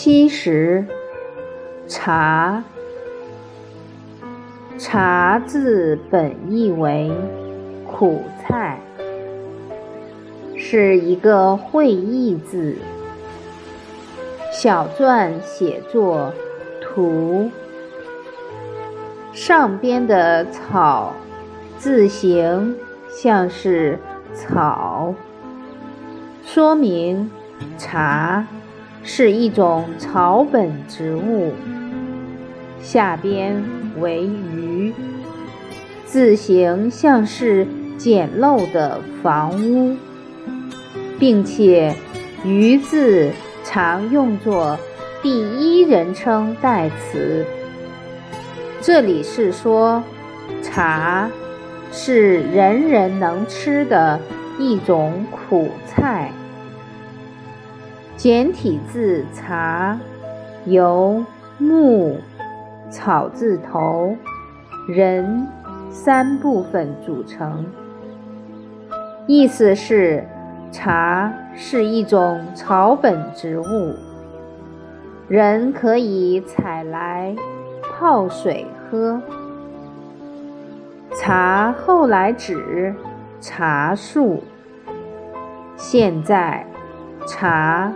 七十，茶。茶字本意为苦菜，是一个会意字。小篆写作图，上边的草字形像是草，说明茶。是一种草本植物，下边为鱼，字形像是简陋的房屋，并且“鱼”字常用作第一人称代词。这里是说，茶是人人能吃的一种苦菜。简体字“茶”由木、草字头、人三部分组成，意思是茶是一种草本植物，人可以采来泡水喝。茶后来指茶树，现在茶。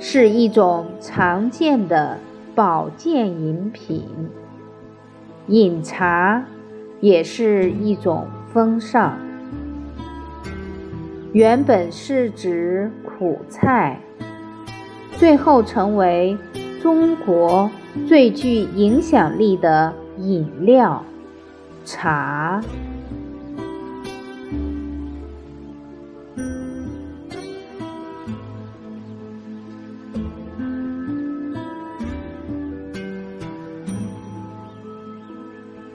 是一种常见的保健饮品，饮茶也是一种风尚。原本是指苦菜，最后成为中国最具影响力的饮料——茶。